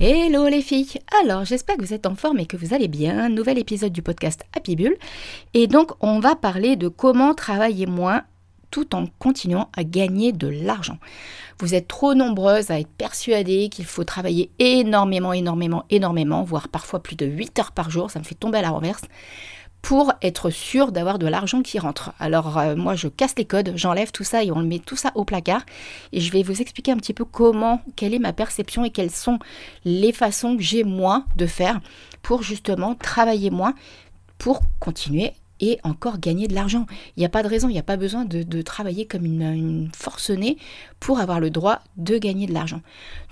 Hello les filles Alors j'espère que vous êtes en forme et que vous allez bien. Nouvel épisode du podcast Happy Bull. Et donc on va parler de comment travailler moins tout en continuant à gagner de l'argent. Vous êtes trop nombreuses à être persuadées qu'il faut travailler énormément, énormément, énormément, voire parfois plus de 8 heures par jour, ça me fait tomber à la renverse pour être sûr d'avoir de l'argent qui rentre. Alors euh, moi je casse les codes, j'enlève tout ça et on met tout ça au placard et je vais vous expliquer un petit peu comment, quelle est ma perception et quelles sont les façons que j'ai moi de faire pour justement travailler moins pour continuer et encore gagner de l'argent. Il n'y a pas de raison, il n'y a pas besoin de, travailler comme une, une, forcenée pour avoir le droit de gagner de l'argent.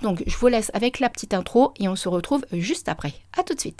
Donc je vous laisse avec la petite intro et on se retrouve juste après. A tout de suite.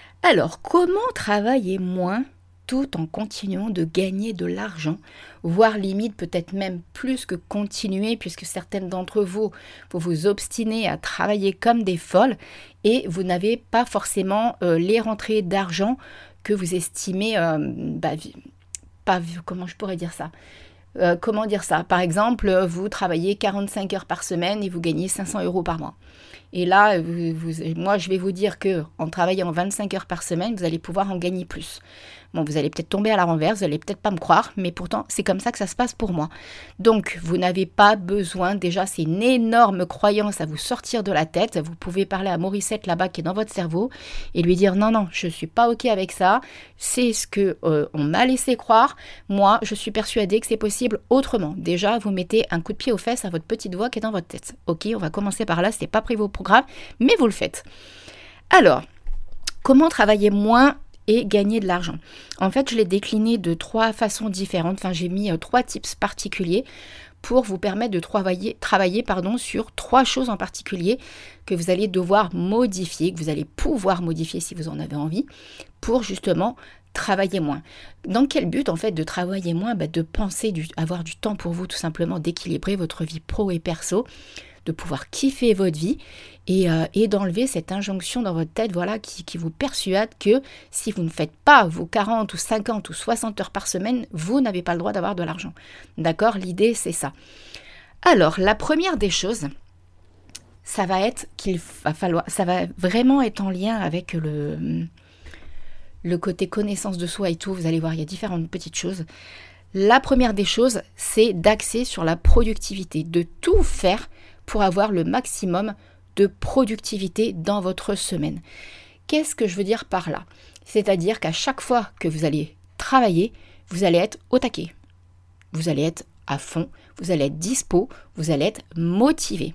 Alors, comment travailler moins tout en continuant de gagner de l'argent, voire limite peut-être même plus que continuer, puisque certaines d'entre vous, vous vous obstinez à travailler comme des folles et vous n'avez pas forcément euh, les rentrées d'argent que vous estimez, euh, bah, pas, comment je pourrais dire ça euh, comment dire ça? Par exemple, vous travaillez 45 heures par semaine et vous gagnez 500 euros par mois. Et là, moi, je vais vous dire que en travaillant 25 heures par semaine, vous allez pouvoir en gagner plus. Bon, vous allez peut-être tomber à la renverse, vous allez peut-être pas me croire, mais pourtant, c'est comme ça que ça se passe pour moi. Donc, vous n'avez pas besoin, déjà, c'est une énorme croyance à vous sortir de la tête. Vous pouvez parler à Mauricette là-bas qui est dans votre cerveau et lui dire non, non, je suis pas OK avec ça. C'est ce que euh, on m'a laissé croire. Moi, je suis persuadée que c'est possible autrement. Déjà, vous mettez un coup de pied aux fesses à votre petite voix qui est dans votre tête. OK, on va commencer par là, c'est pas prévu mais vous le faites. Alors, comment travailler moins et gagner de l'argent? En fait, je l'ai décliné de trois façons différentes. Enfin, j'ai mis euh, trois tips particuliers pour vous permettre de travailler, travailler pardon, sur trois choses en particulier que vous allez devoir modifier, que vous allez pouvoir modifier si vous en avez envie, pour justement travailler moins. Dans quel but en fait de travailler moins bah, De penser, du, avoir du temps pour vous tout simplement, d'équilibrer votre vie pro et perso, de pouvoir kiffer votre vie euh, et, d'enlever cette injonction dans votre tête voilà, qui, qui, vous persuade que si vous ne faites pas vos 40 ou 50 ou 60 heures par semaine, vous n'avez pas le droit d'avoir de l'argent. D'accord? L'idée, c'est ça. Alors, la première des choses, ça va être qu'il va falloir, ça va vraiment être en lien avec le, le côté connaissance de soi et tout. Vous allez voir, il y a différentes petites choses. La première des choses, c'est d'axer sur la productivité, de tout faire pour avoir le maximum de productivité dans votre semaine. Qu'est-ce que je veux dire par là? C'est-à-dire qu'à chaque fois que vous allez travailler, vous allez être au taquet. Vous allez être à fond, vous allez être dispo, vous allez être motivé.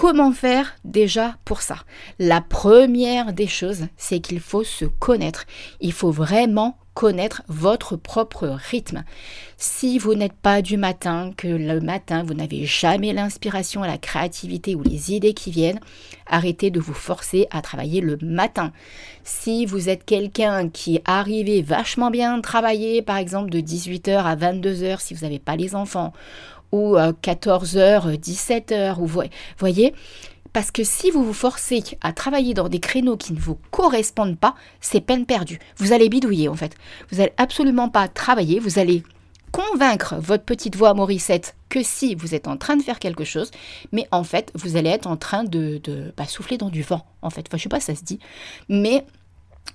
Comment faire déjà pour ça La première des choses, c'est qu'il faut se connaître. Il faut vraiment connaître votre propre rythme. Si vous n'êtes pas du matin, que le matin vous n'avez jamais l'inspiration, la créativité ou les idées qui viennent, arrêtez de vous forcer à travailler le matin. Si vous êtes quelqu'un qui arrivait vachement bien travailler, par exemple de 18h à 22h si vous n'avez pas les enfants, ou 14h, 17h, ou voyez, parce que si vous vous forcez à travailler dans des créneaux qui ne vous correspondent pas, c'est peine perdue. Vous allez bidouiller en fait. Vous n'allez absolument pas travailler, vous allez convaincre votre petite voix Morissette que si vous êtes en train de faire quelque chose, mais en fait, vous allez être en train de, bah, souffler dans du vent, en fait. Enfin, je sais pas ça se dit, mais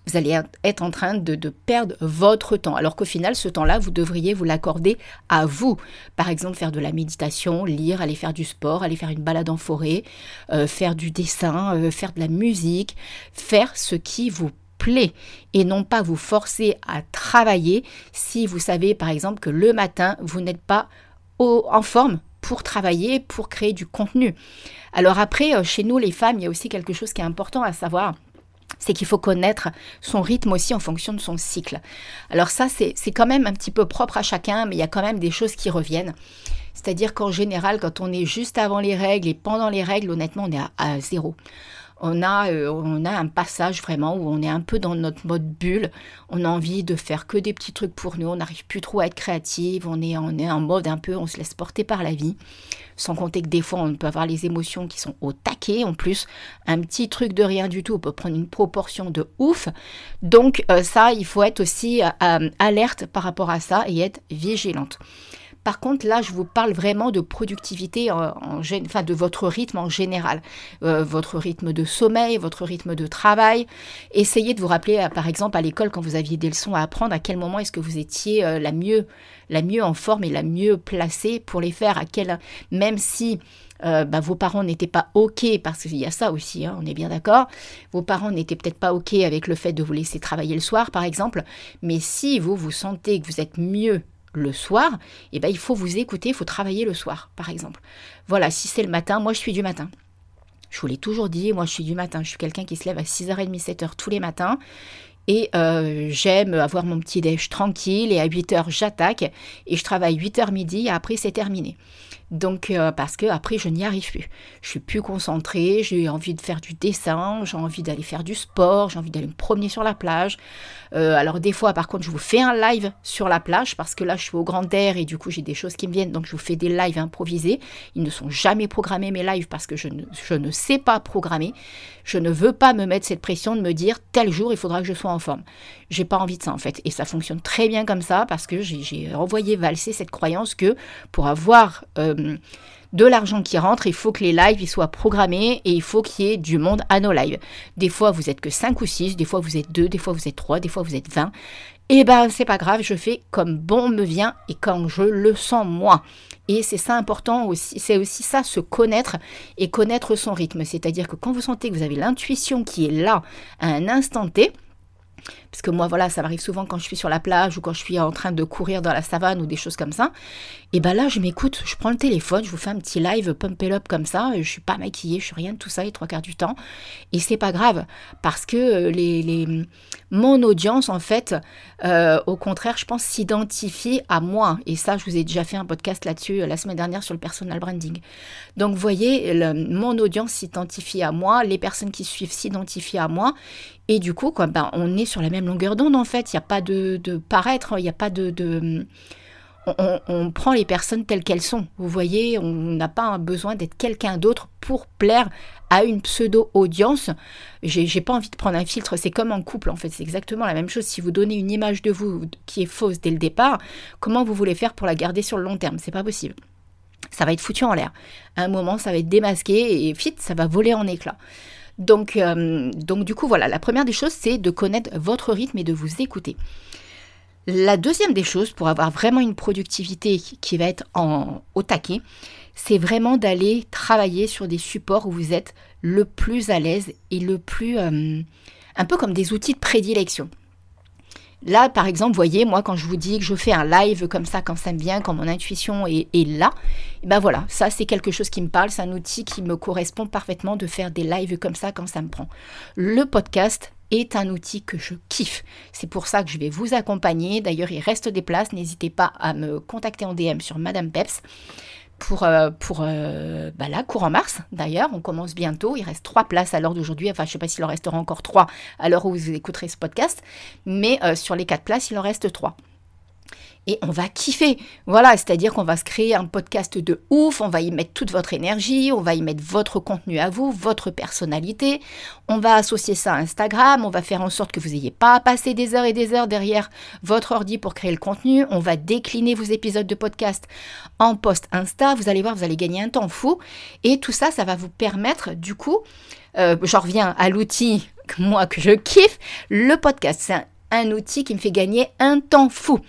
vous allez être en train de, perdre votre temps. Alors qu'au final, ce temps-là, vous devriez vous l'accorder à vous. Par exemple, faire de la méditation, lire, aller faire du sport, aller faire une balade en forêt, euh, faire du dessin, euh, faire de la musique, faire ce qui vous plaît et non pas vous forcer à travailler si vous savez par exemple que le matin, vous n'êtes pas en forme pour travailler, pour créer du contenu. Alors après, euh, chez nous, les femmes, il y a aussi quelque chose qui est important à savoir c'est qu'il faut connaître son rythme aussi en fonction de son cycle. Alors ça, c'est quand même un petit peu propre à chacun, mais il y a quand même des choses qui reviennent. C'est-à-dire qu'en général, quand on est juste avant les règles et pendant les règles, honnêtement, on est à zéro on a, euh, on a un passage vraiment où on est un peu dans notre mode bulle. On a envie de faire que des petits trucs pour nous. On n'arrive plus trop à être créative. On est, on est en mode un peu, on se laisse porter par la vie. Sans compter que des fois, on peut avoir les émotions qui sont au taquet. En plus, un petit truc de rien du tout peut prendre une proportion de ouf. Donc euh, ça, il faut être aussi euh, alerte par rapport à ça et être vigilante. Par contre, là, je vous parle vraiment de productivité, en, enfin de votre rythme en général, euh, votre rythme de sommeil, votre rythme de travail. Essayez de vous rappeler, euh, par exemple, à l'école, quand vous aviez des leçons à apprendre, à quel moment est-ce que vous étiez euh, la mieux, en forme et la mieux placée pour les faire. À quel, même si bah, vos parents n'étaient pas OK, parce qu'il y a ça aussi, hein, on est bien d'accord, vos parents n'étaient peut-être pas OK avec le fait de vous laisser travailler le soir, par exemple, mais si vous, vous sentez que vous êtes mieux le soir, eh ben, il faut vous écouter, il faut travailler le soir, par exemple. Voilà, si c'est le matin, moi je suis du matin. Je vous l'ai toujours dit, moi je suis du matin. Je suis quelqu'un qui se lève à 6h30, 7h tous les matins. Et euh, j'aime avoir mon petit déj tranquille et à 8h j'attaque et je travaille 8h midi et après c'est terminé. Donc, euh, parce que après, je n'y arrive plus. Je suis plus concentrée, j'ai envie de faire du dessin, j'ai envie d'aller faire du sport, j'ai envie d'aller me promener sur la plage. Euh, alors, des fois, par contre, je vous fais un live sur la plage parce que là, je suis au grand air et du coup, j'ai des choses qui me viennent. Donc, je vous fais des lives improvisés. Ils ne sont jamais programmés, mes lives, parce que je ne, je ne sais pas programmer. Je ne veux pas me mettre cette pression de me dire tel jour, il faudra que je sois en forme. J'ai pas envie de ça, en fait. Et ça fonctionne très bien comme ça parce que j'ai envoyé valser cette croyance que pour avoir. Euh, de l'argent qui rentre, il faut que les lives soient programmés et il faut qu'il y ait du monde à nos lives. Des fois, vous êtes que 5 ou 6, des fois vous êtes 2, des fois vous êtes 3, des fois vous êtes 20. Et eh ben, c'est pas grave, je fais comme bon me vient et comme je le sens moi. Et c'est ça important aussi, c'est aussi ça, se connaître et connaître son rythme. C'est-à-dire que quand vous sentez que vous avez l'intuition qui est là à un instant T, parce que moi, voilà, ça m'arrive souvent quand je suis sur la plage ou quand je suis en train de courir dans la savane ou des choses comme ça. Et ben là, je m'écoute, je prends le téléphone, je vous fais un petit live pump it up comme ça. Je suis pas maquillée, je suis rien de tout ça les trois quarts du temps. Et c'est pas grave parce que euh, les, mon audience, en fait, euh, au contraire, je pense, s'identifie à moi. Et ça, je vous ai déjà fait un podcast là-dessus euh, la semaine dernière sur le personal branding. Donc, vous voyez, mon audience s'identifie à moi, les personnes qui suivent s'identifient à moi. Et du coup, quoi, ben, on est sur la même longueur d'onde en fait. Il n'y a pas de, paraître, il n'y a pas de. On, prend les personnes telles qu'elles sont. Vous voyez, on n'a pas besoin d'être quelqu'un d'autre pour plaire à une pseudo-audience. J'ai pas envie de prendre un filtre, c'est comme en couple en fait, c'est exactement la même chose. Si vous donnez une image de vous qui est fausse dès le départ, comment vous voulez faire pour la garder sur le long terme? C'est pas possible. Ça va être foutu en l'air. À un moment, ça va être démasqué et fit, ça va voler en éclats. Donc, euh, donc du coup, voilà, la première des choses, c'est de connaître votre rythme et de vous écouter. La deuxième des choses, pour avoir vraiment une productivité qui va être au taquet, c'est vraiment d'aller travailler sur des supports où vous êtes le plus à l'aise et le plus... Euh, un peu comme des outils de prédilection. Là, par exemple, vous voyez, moi, quand je vous dis que je fais un live comme ça, quand ça me vient, quand mon intuition est, là, ben voilà, ça, c'est quelque chose qui me parle, c'est un outil qui me correspond parfaitement de faire des lives comme ça quand ça me prend. Le podcast est un outil que je kiffe. C'est pour ça que je vais vous accompagner. D'ailleurs, il reste des places. N'hésitez pas à me contacter en DM sur Madame Peps pour, euh, pour euh, bah mars d'ailleurs, on commence bientôt, il reste trois places à l'heure d'aujourd'hui, enfin je ne sais pas s'il en restera encore trois à l'heure où vous écouterez ce podcast, mais euh, sur les quatre places, il en reste trois et on va kiffer. Voilà, c'est-à-dire qu'on va se créer un podcast de ouf, on va y mettre toute votre énergie, on va y mettre votre contenu à vous, votre personnalité, on va associer ça à Instagram, on va faire en sorte que vous n'ayez pas à passer des heures et des heures derrière votre ordi pour créer le contenu, on va décliner vos épisodes de podcast en post Insta, vous allez voir, vous allez gagner un temps fou, et tout ça, ça va vous permettre du coup euh, je reviens à l'outil moi que je kiffe, le podcast. Outil qui me fait gagner un temps fou.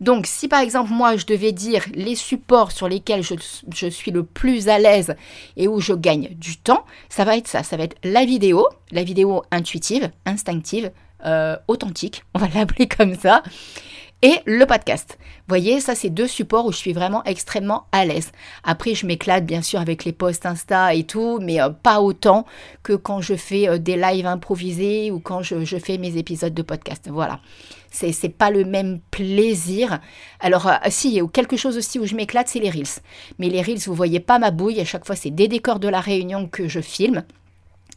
Donc si par exemple moi je devais dire les supports sur lesquels je, suis le plus à l'aise et où je gagne du temps, ça va être ça. Ça va être la vidéo, la vidéo intuitive, instinctive, euh, authentique, on va l'appeler comme ça et le podcast. Voyez, ça c'est deux supports où je suis vraiment extrêmement à l'aise. Après, je m'éclate bien sûr avec les posts Insta et tout, mais euh, pas autant que quand je fais euh, des lives improvisés ou quand je, fais mes épisodes de podcast. Voilà. C'est, c'est pas le même plaisir. Alors, euh, si, quelque chose aussi où je m'éclate, c'est les Reels. Mais les Reels, vous voyez pas ma bouille. À chaque fois, c'est des décors de la réunion que je filme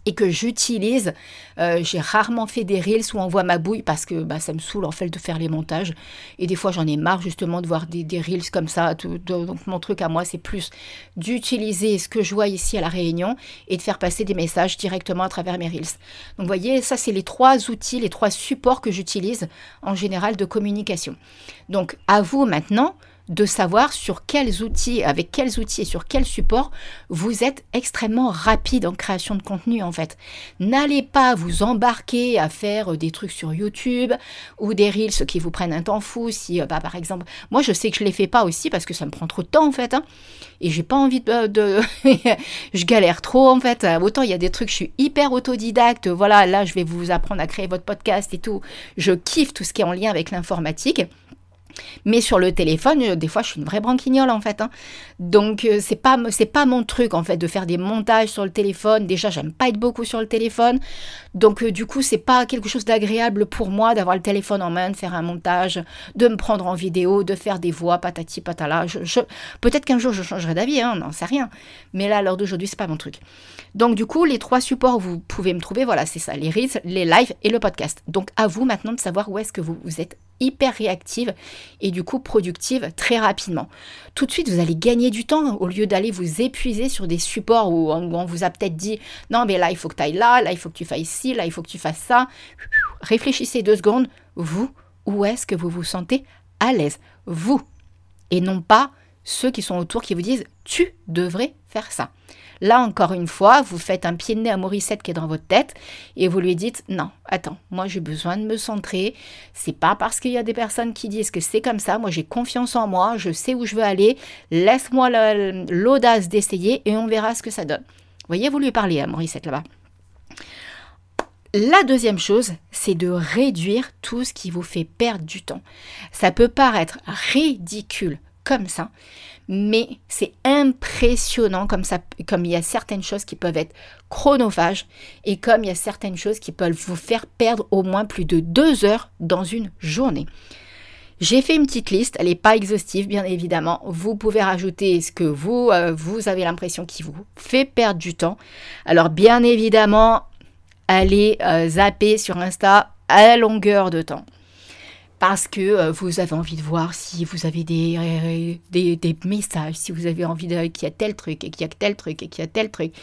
et que j'utilise. Euh, j'ai rarement fait des reels où on voit ma bouille parce que bah, ça me saoule en fait de faire les montages. Et des fois j'en ai marre justement de voir des, des reels comme ça. donc mon truc à moi c'est plus d'utiliser ce que je vois ici à la Réunion et de faire passer des messages directement à travers mes reels. Donc vous voyez, ça c'est les trois outils, les trois supports que j'utilise en général de communication. Donc à vous maintenant de savoir sur quels outils, avec quels outils et sur quels supports vous êtes extrêmement rapide en création de contenu en fait. N'allez pas vous embarquer à faire euh, des trucs sur YouTube ou des reels qui vous prennent un temps fou. Si, euh, bah, par exemple, moi je sais que je les fais pas aussi parce que ça me prend trop de temps en fait. Hein, et j'ai pas envie de, de je galère trop en fait. Autant il y a des trucs, je suis hyper autodidacte. Voilà, là je vais vous apprendre à créer votre podcast et tout. Je kiffe tout ce qui est en lien avec l'informatique. Mais sur le téléphone, euh, des fois, je suis une vraie branquignole en fait. Hein. Donc, euh, c'est pas pas mon truc en fait de faire des montages sur le téléphone. Déjà, j'aime pas être beaucoup sur le téléphone. Donc, euh, du coup, c'est pas quelque chose d'agréable pour moi d'avoir le téléphone en main, de faire un montage, de me prendre en vidéo, de faire des voix, patati patala. Peut-être qu'un jour, je changerai d'avis, hein, non, c'est rien. Mais là, à l'heure d'aujourd'hui, c'est pas mon truc. Donc, du coup, les trois supports vous pouvez me trouver, voilà, c'est ça les reels, les lives et le podcast. Donc, à vous maintenant de savoir où est-ce que vous, vous êtes hyper réactive et du coup productive très rapidement. Tout de suite, vous allez gagner du temps au lieu d'aller vous épuiser sur des supports où on vous a peut-être dit non mais là il faut que tu ailles là, là il faut que tu fasses ci, là il faut que tu fasses ça. Réfléchissez deux secondes, vous, où est-ce que vous vous sentez à l'aise? Vous, et non pas ceux qui sont autour qui vous disent tu devrais faire ça. Là, encore une fois, vous faites un pied de nez à Morissette qui est dans votre tête et vous lui dites non, attends, moi j'ai besoin de me centrer. C'est pas parce qu'il y a des personnes qui disent que c'est comme ça. Moi j'ai confiance en moi, je sais où je veux aller. Laisse-moi l'audace d'essayer et on verra ce que ça donne. Vous voyez, vous lui parlez à Morissette là-bas. La deuxième chose, c'est de réduire tout ce qui vous fait perdre du temps. Ça peut paraître ridicule comme ça, mais c'est impressionnant comme il y a certaines choses qui peuvent être chronophages et comme il y a certaines choses qui peuvent vous faire perdre au moins plus de deux heures dans une journée. J'ai fait une petite liste, elle n'est pas exhaustive bien évidemment. Vous pouvez rajouter ce que vous, euh, vous avez l'impression qui vous fait perdre du temps. Alors bien évidemment, allez euh, zapper sur Insta à longueur de temps parce que euh, vous avez envie de voir si vous avez des, euh, des, messages, si vous avez envie qu'il y a tel truc et qu'il y a tel truc et qu'il y a tel truc.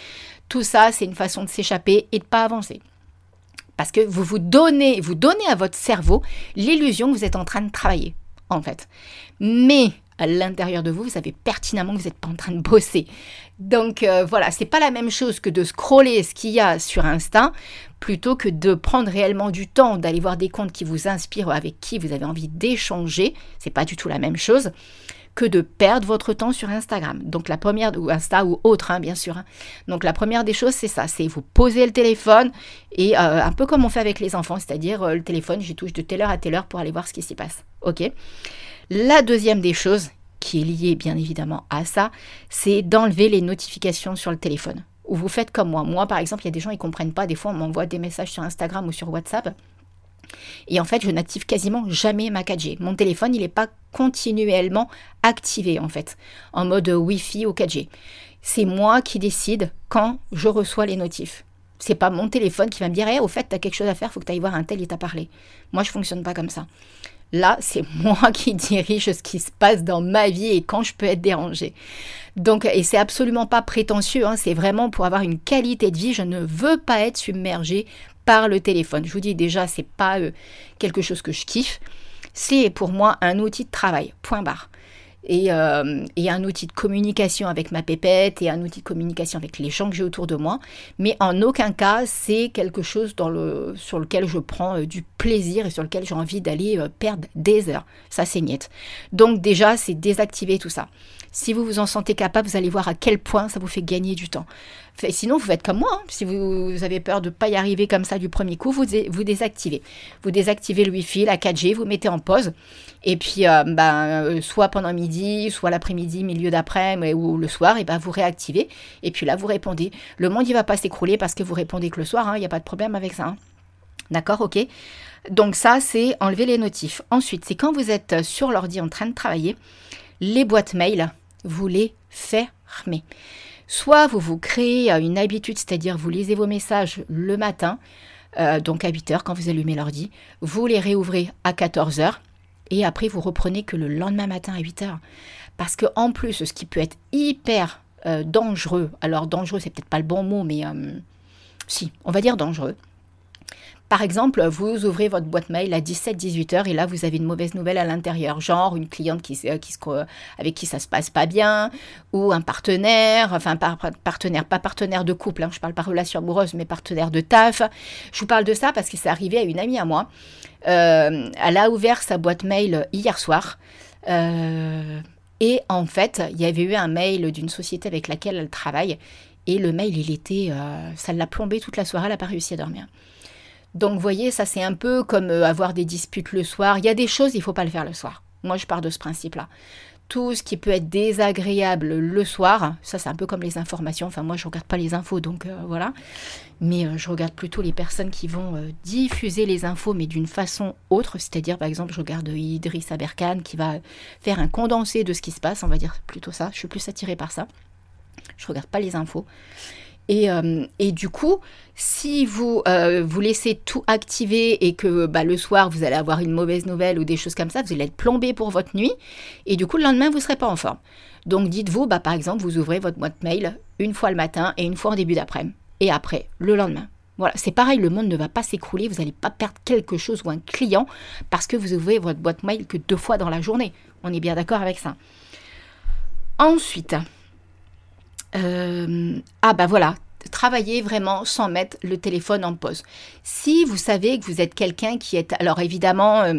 Tout ça, c'est une façon de s'échapper et de pas avancer. Parce que vous vous donnez, vous donnez à votre cerveau l'illusion que vous êtes en train de travailler, en fait. Mais à l'intérieur de vous, vous savez pertinemment que vous n'êtes pas en train de bosser. Donc euh, voilà, c'est pas la même chose que de scroller ce qu'il y a sur Insta plutôt que de prendre réellement du temps d'aller voir des comptes qui vous inspirent, avec qui vous avez envie d'échanger. C'est pas du tout la même chose que de perdre votre temps sur Instagram. Donc la première, ou Insta ou autre, hein, bien sûr. Hein. Donc la première des choses, c'est ça, c'est vous poser le téléphone et euh, un peu comme on fait avec les enfants, c'est-à-dire euh, le téléphone, j'y touche de telle heure à telle heure pour aller voir ce qui s'y passe. Ok? La deuxième des choses, qui est liée bien évidemment à ça, c'est d'enlever les notifications sur le téléphone. Ou vous faites comme moi. Moi, par exemple, il y a des gens, ils comprennent pas. Des fois, on m'envoie des messages sur Instagram ou sur WhatsApp. Et en fait, je n'active quasiment jamais ma 4G. Mon téléphone, il n'est pas continuellement activé, en fait, en mode Wi-Fi ou 4G. C'est moi qui décide quand je reçois les notifs. C'est pas mon téléphone qui va me dire hey, au fait, tu as quelque chose à faire, faut que tu ailles voir un tel, il t'a parlé. Moi, je fonctionne pas comme ça. Là, c'est moi qui dirige ce qui se passe dans ma vie et quand je peux être dérangée. Donc, et c'est absolument pas prétentieux, hein, c'est vraiment pour avoir une qualité de vie. Je ne veux pas être submergée par le téléphone. Je vous dis déjà, c'est pas euh, quelque chose que je kiffe. C'est pour moi un outil de travail. Point barre. Et, euh, et, un outil de communication avec ma pépette et un outil de communication avec les gens que j'ai autour de moi. Mais en aucun cas, c'est quelque chose sur lequel je prends euh, du plaisir et sur lequel j'ai envie d'aller euh, perdre des heures. Ça, c'est niette. Donc déjà, c'est désactiver tout ça. Si vous vous en sentez capable, vous allez voir à quel point ça vous fait gagner du temps. Sinon, vous faites comme moi. Hein. Si vous avez peur de ne pas y arriver comme ça du premier coup, vous, désactivez. Vous désactivez le Wi-Fi, la 4G, vous mettez en pause. Et puis, euh, ben, euh, soit pendant midi, soit l'après-midi, milieu d'après, ou le soir, et ben, vous réactivez. Et puis là, vous répondez. Le monde, il va pas s'écrouler parce que vous répondez que le soir. Hein. Il n'y a pas de problème avec ça. Hein. D'accord, ok. Donc ça, c'est enlever les notifs. Ensuite, c'est quand vous êtes sur l'ordi en train de travailler, les boîtes mail, vous les fermez. Soit vous vous créez une habitude, c'est-à-dire vous lisez vos messages le matin, euh, donc à 8 heures quand vous allumez l'ordi, vous les réouvrez à 14 heures et après vous reprenez que le lendemain matin à 8 heures. Parce que en plus, ce qui peut être hyper euh, dangereux, alors dangereux c'est peut-être pas le bon mot, mais euh, si, on va dire dangereux, par exemple, vous ouvrez votre boîte mail à 17-18 heures et là, vous avez une mauvaise nouvelle à l'intérieur, genre une cliente qui, qui avec qui ça se passe pas bien, ou un partenaire, enfin partenaire, pas partenaire de couple, hein, je parle pas relation amoureuse, mais partenaire de taf. Je vous parle de ça parce que c'est arrivé à une amie à moi. Euh, elle a ouvert sa boîte mail hier soir. Euh, et en fait, il y avait eu un mail d'une société avec laquelle elle travaille. Et le mail, il était. Euh, ça l'a plombé toute la soirée, elle n'a pas réussi à dormir. Donc, vous voyez, ça c'est un peu comme euh, avoir des disputes le soir. Il y a des choses, il ne faut pas le faire le soir. Moi, je pars de ce principe-là. Tout ce qui peut être désagréable le soir, ça c'est un peu comme les informations. Enfin, moi, je ne regarde pas les infos, donc euh, voilà. Mais euh, je regarde plutôt les personnes qui vont diffuser les infos, mais d'une façon autre. C'est-à-dire, par exemple, je regarde Idriss Aberkan qui va faire un condensé de ce qui se passe, on va dire plutôt ça. Je suis plus attirée par ça. Je regarde pas les infos. Euh, et, du coup, si vous euh, vous laissez tout activer et que bah, le soir vous allez avoir une mauvaise nouvelle ou des choses comme ça, vous allez être plombé pour votre nuit et du coup le lendemain vous ne serez pas en forme. Donc dites-vous, bah, par exemple, vous ouvrez votre boîte mail une fois le matin et une fois en début d'après-midi et après le lendemain. Voilà, c'est pareil, le monde ne va pas s'écrouler, vous n'allez pas perdre quelque chose ou un client parce que vous ouvrez votre boîte mail que deux fois dans la journée. On est bien d'accord avec ça. Ensuite, euh, ah bah voilà, travailler vraiment sans mettre le téléphone en pause. Si vous savez que vous êtes quelqu'un qui est... Alors évidemment, euh,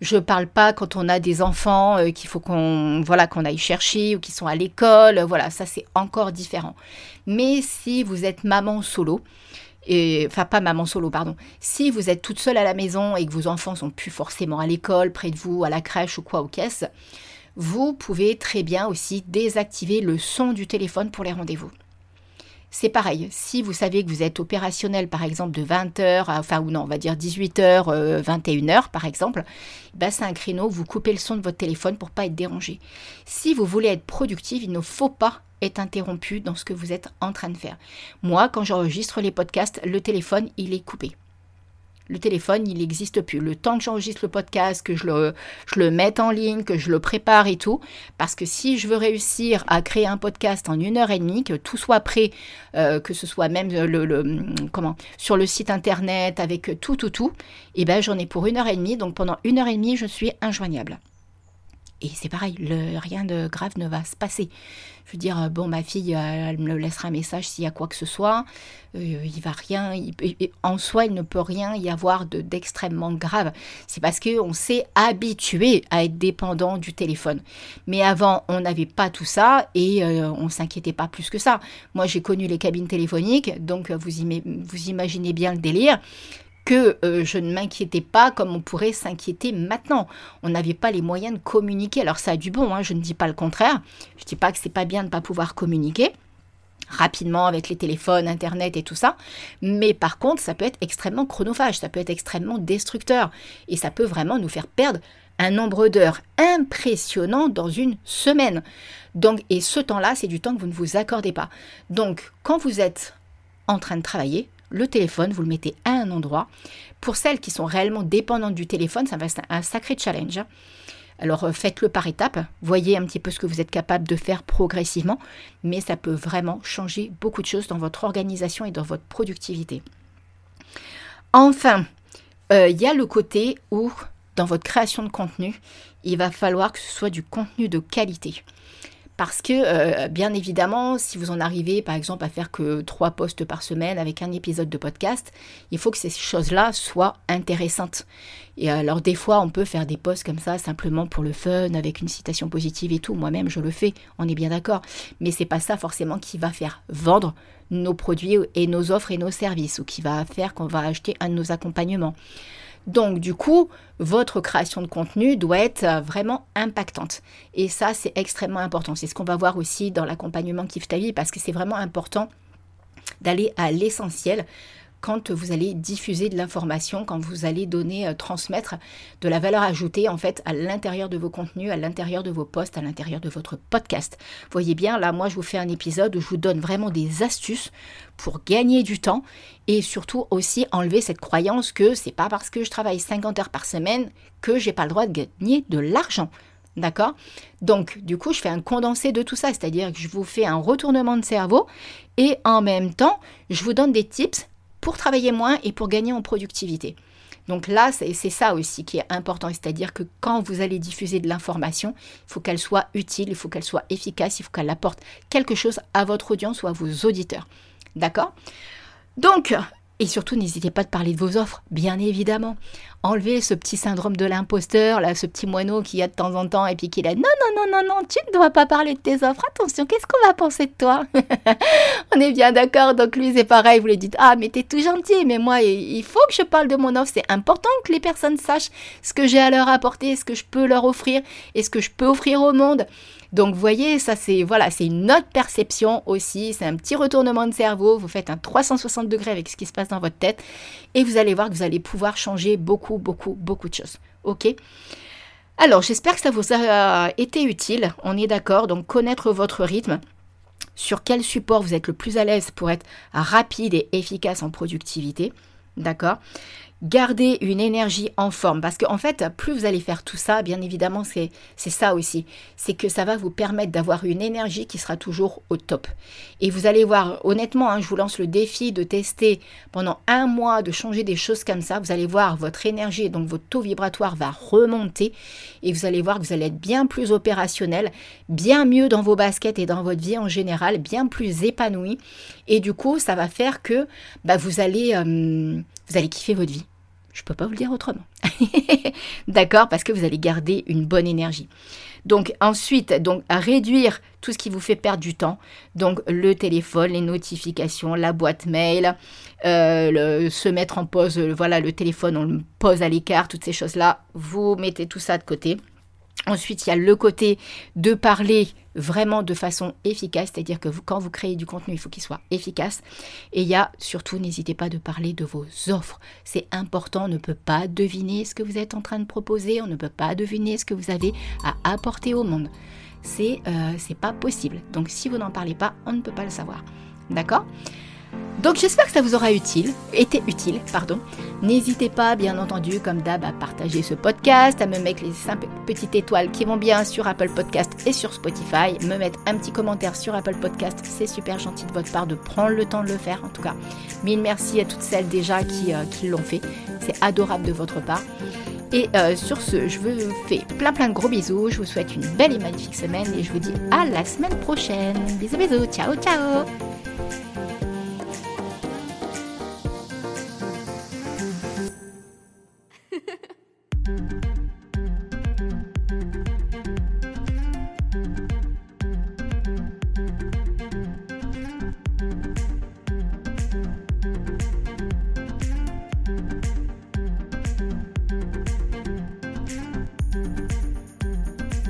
je parle pas quand on a des enfants euh, qu'il faut qu'on voilà, qu'on aille chercher ou qui sont à l'école. Voilà, ça c'est encore différent. Mais si vous êtes maman solo, et, enfin pas maman solo, pardon. Si vous êtes toute seule à la maison et que vos enfants sont plus forcément à l'école, près de vous, à la crèche ou quoi aux caisses, vous pouvez très bien aussi désactiver le son du téléphone pour les rendez-vous. C'est pareil, si vous savez que vous êtes opérationnel par exemple de 20h, enfin ou non, on va dire 18h, 21h par exemple, bah, c'est un créneau vous coupez le son de votre téléphone pour pas être dérangé. Si vous voulez être productif, il ne faut pas être interrompu dans ce que vous êtes en train de faire. Moi, quand j'enregistre les podcasts, le téléphone, il est coupé le téléphone, il n'existe plus. Le temps que j'enregistre le podcast, que je le, mette en ligne, que je le prépare et tout, parce que si je veux réussir à créer un podcast en une heure et demie, que tout soit prêt, euh, que ce soit même le, comment, sur le site internet avec tout, tout, tout, et eh ben j'en ai pour une heure et demie. Donc pendant une heure et demie, je suis injoignable. Et c'est pareil, rien de grave ne va se passer. Je veux dire, bon, ma fille, elle me laissera un message s'il y a quoi que ce soit. Euh, il va rien, en soi, il ne peut rien y avoir d'extrêmement grave. C'est parce qu'on s'est habitué à être dépendant du téléphone. Mais avant, on n'avait pas tout ça et euh, on s'inquiétait pas plus que ça. Moi, j'ai connu les cabines téléphoniques, donc vous, vous imaginez bien le délire que euh, je ne m'inquiétais pas comme on pourrait s'inquiéter maintenant. On n'avait pas les moyens de communiquer. Alors ça a du bon, hein, je ne dis pas le contraire. Je ne dis pas que c'est pas bien de ne pas pouvoir communiquer rapidement avec les téléphones, Internet et tout ça. Mais par contre, ça peut être extrêmement chronophage, ça peut être extrêmement destructeur. Et ça peut vraiment nous faire perdre un nombre d'heures impressionnant dans une semaine. Donc, et ce temps-là, c'est du temps que vous ne vous accordez pas. Donc, quand vous êtes en train de travailler, le téléphone, vous le mettez à un endroit. Pour celles qui sont réellement dépendantes du téléphone, ça va être un sacré challenge. Alors euh, faites-le par étapes, voyez un petit peu ce que vous êtes capable de faire progressivement, mais ça peut vraiment changer beaucoup de choses dans votre organisation et dans votre productivité. Enfin, euh, il y a le côté où dans votre création de contenu, il va falloir que ce soit du contenu de qualité. Parce que, euh, bien évidemment, si vous en arrivez, par exemple, à faire que trois posts par semaine avec un épisode de podcast, il faut que ces choses-là soient intéressantes. Et alors, des fois, on peut faire des posts comme ça, simplement pour le fun, avec une citation positive et tout. Moi-même, je le fais, on est bien d'accord. Mais c'est pas ça forcément qui va faire vendre nos produits et nos offres et nos services, ou qui va faire qu'on va acheter un de nos accompagnements. Donc du coup, votre création de contenu doit être euh, vraiment impactante. Et ça, c'est extrêmement important. C'est ce qu'on va voir aussi dans l'accompagnement vie, parce que c'est vraiment important d'aller à l'essentiel quand vous allez diffuser de l'information, quand vous allez donner, euh, transmettre de la valeur ajoutée en fait à l'intérieur de vos contenus, à l'intérieur de vos posts, à l'intérieur de votre podcast. Voyez bien, là, moi, je vous fais un épisode où je vous donne vraiment des astuces pour gagner du temps et surtout aussi enlever cette croyance que c'est pas parce que je travaille 50 heures par semaine que j'ai pas le droit de gagner de l'argent. D'accord? Donc, du coup, je fais un condensé de tout ça, c'est-à-dire que je vous fais un retournement de cerveau et en même temps, je vous donne des tips pour travailler moins et pour gagner en productivité. Donc là, c'est ça aussi qui est important, c'est-à-dire que quand vous allez diffuser de l'information, il faut qu'elle soit utile, il faut qu'elle soit efficace, il faut qu'elle apporte quelque chose à votre audience ou à vos auditeurs. D'accord? Donc, et surtout, n'hésitez pas à parler de vos offres, bien évidemment. Enlevez ce petit syndrome de l'imposteur, là, ce petit moineau qui a de temps en temps et puis qui a non, non, non, non, non, tu ne dois pas parler de tes offres. Attention, qu'est-ce qu'on va penser de toi? On est bien d'accord. Donc lui, c'est pareil. Vous lui dites ah, mais t'es tout gentil, mais moi, il faut que je parle de mon offre. C'est important que les personnes sachent ce que j'ai à leur apporter, ce que je peux leur offrir et ce que je peux offrir au monde. Donc vous voyez, ça c'est voilà, c'est une autre perception aussi, c'est un petit retournement de cerveau, vous faites un 360 degrés avec ce qui se passe dans votre tête. Et vous allez voir que vous allez pouvoir changer beaucoup beaucoup beaucoup de choses. OK? Alors, j'espère que ça vous a été utile. On est d'accord, donc connaître votre rythme. Sur quel support vous êtes le plus à l'aise pour être rapide et efficace en productivité? D'accord? Garder une énergie en forme. Parce qu'en en fait, plus vous allez faire tout ça, bien évidemment, c'est ça aussi. C'est que ça va vous permettre d'avoir une énergie qui sera toujours au top. Et vous allez voir, honnêtement, hein, je vous lance le défi de tester pendant un mois, de changer des choses comme ça. Vous allez voir, votre énergie, donc votre taux vibratoire va remonter. Et vous allez voir que vous allez être bien plus opérationnel, bien mieux dans vos baskets et dans votre vie en général, bien plus épanoui. Et du coup, ça va faire que bah, vous allez... Euh, vous allez kiffer votre vie. Je ne peux pas vous le dire autrement. D'accord Parce que vous allez garder une bonne énergie. Donc ensuite, donc réduire tout ce qui vous fait perdre du temps. Donc le téléphone, les notifications, la boîte mail, euh, se mettre en pause, voilà le téléphone, on le pose à l'écart, toutes ces choses-là. Vous mettez tout ça de côté. Ensuite, il y a le côté de parler vraiment de façon efficace, c'est-à-dire que quand vous créez du contenu, il faut qu'il soit efficace. Et il y a surtout, n'hésitez pas de parler de vos offres. C'est important, on ne peut pas deviner ce que vous êtes en train de proposer, on ne peut pas deviner ce que vous avez à apporter au monde. C'est euh, pas possible. Donc si vous n'en parlez pas, on ne peut pas le savoir. D'accord? Donc j'espère que ça vous aura utile, été utile, pardon. N'hésitez pas, bien entendu, comme d'hab, à partager ce podcast, à me mettre les 5 petites étoiles qui vont bien sur Apple Podcast et sur Spotify, me mettre un petit commentaire sur Apple Podcast, c'est super gentil de votre part de prendre le temps de le faire, en tout cas. Mille merci à toutes celles déjà qui, euh, l'ont fait, c'est adorable de votre part. Et euh, sur ce, je vous fais plein plein de gros bisous, je vous souhaite une belle et magnifique semaine et je vous dis à la semaine prochaine. Bisous bisous, ciao ciao